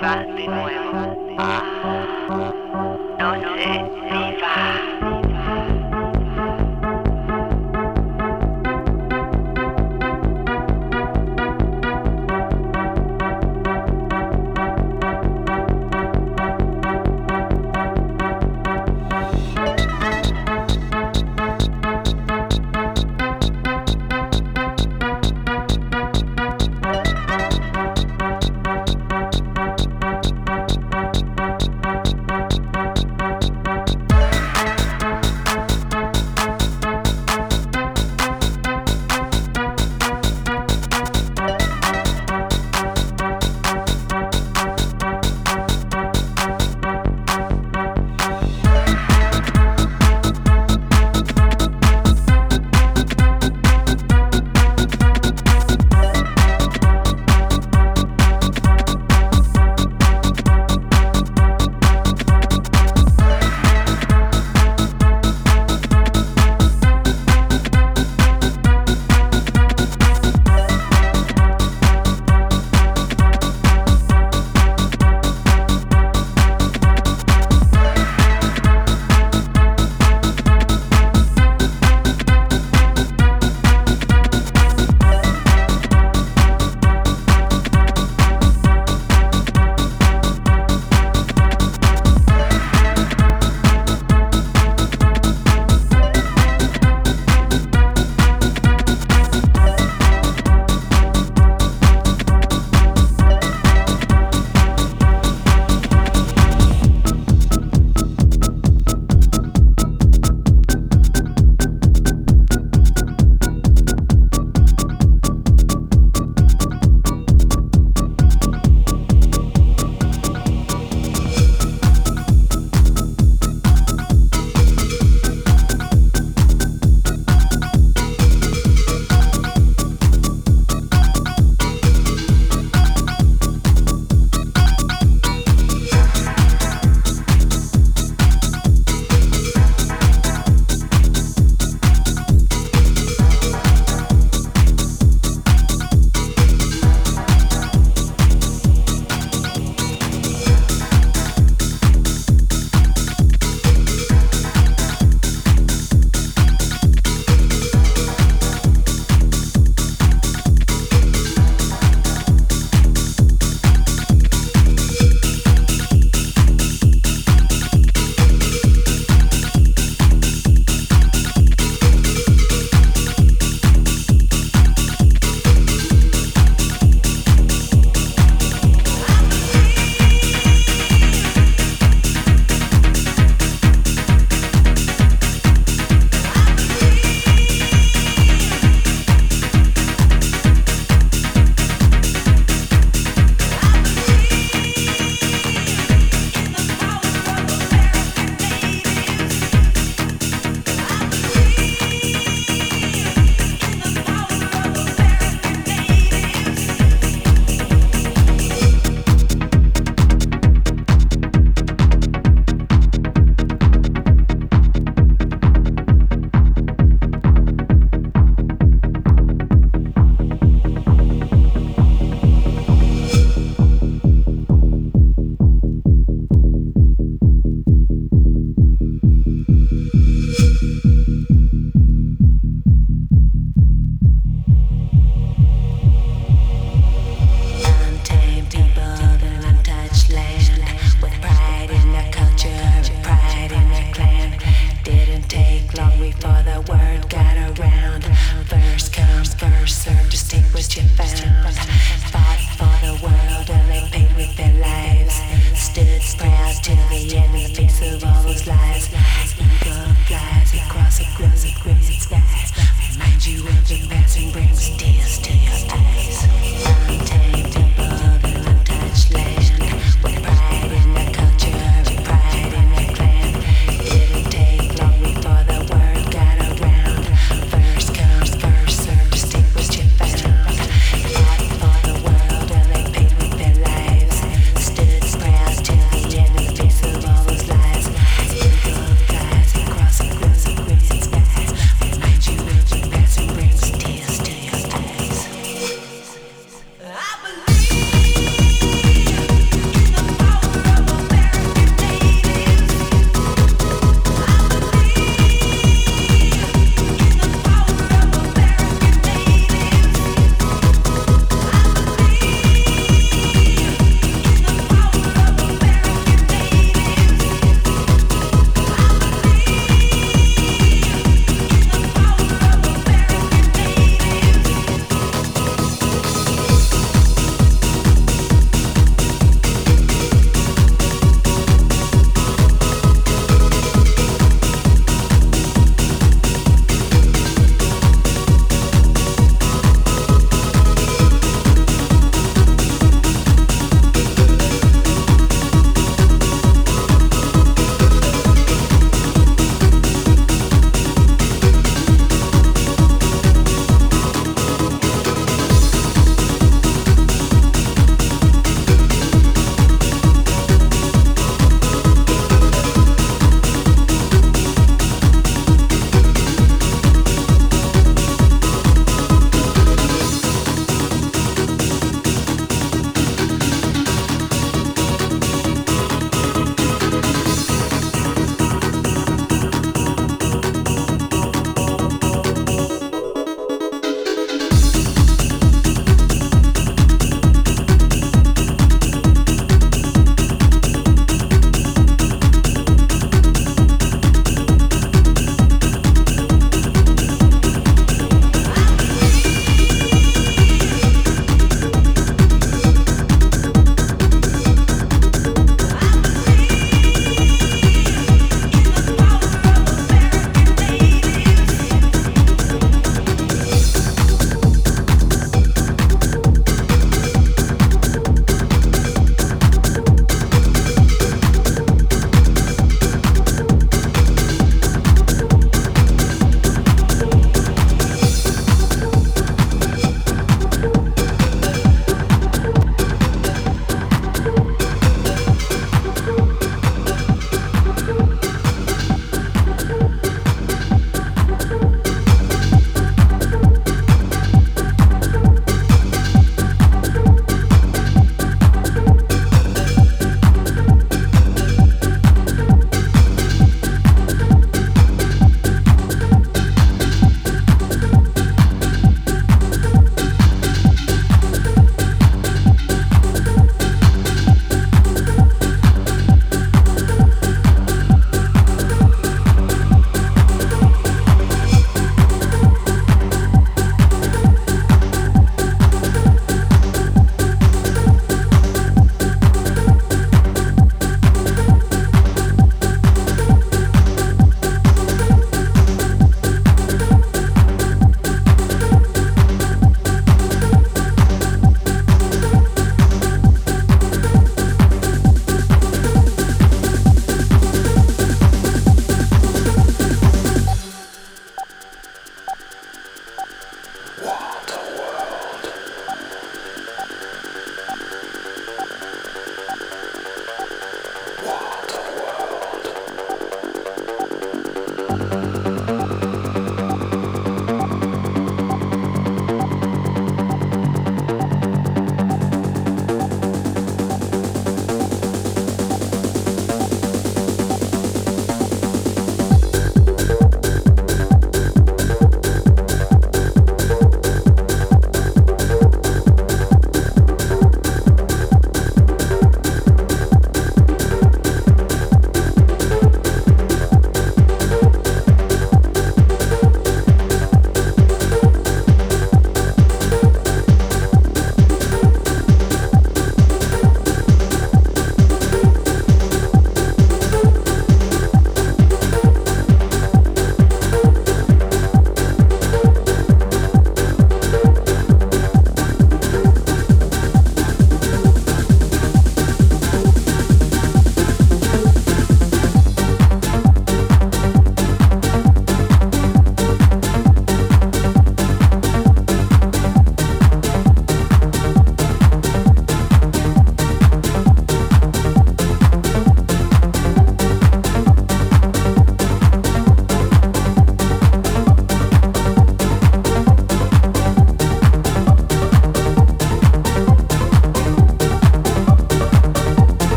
Soy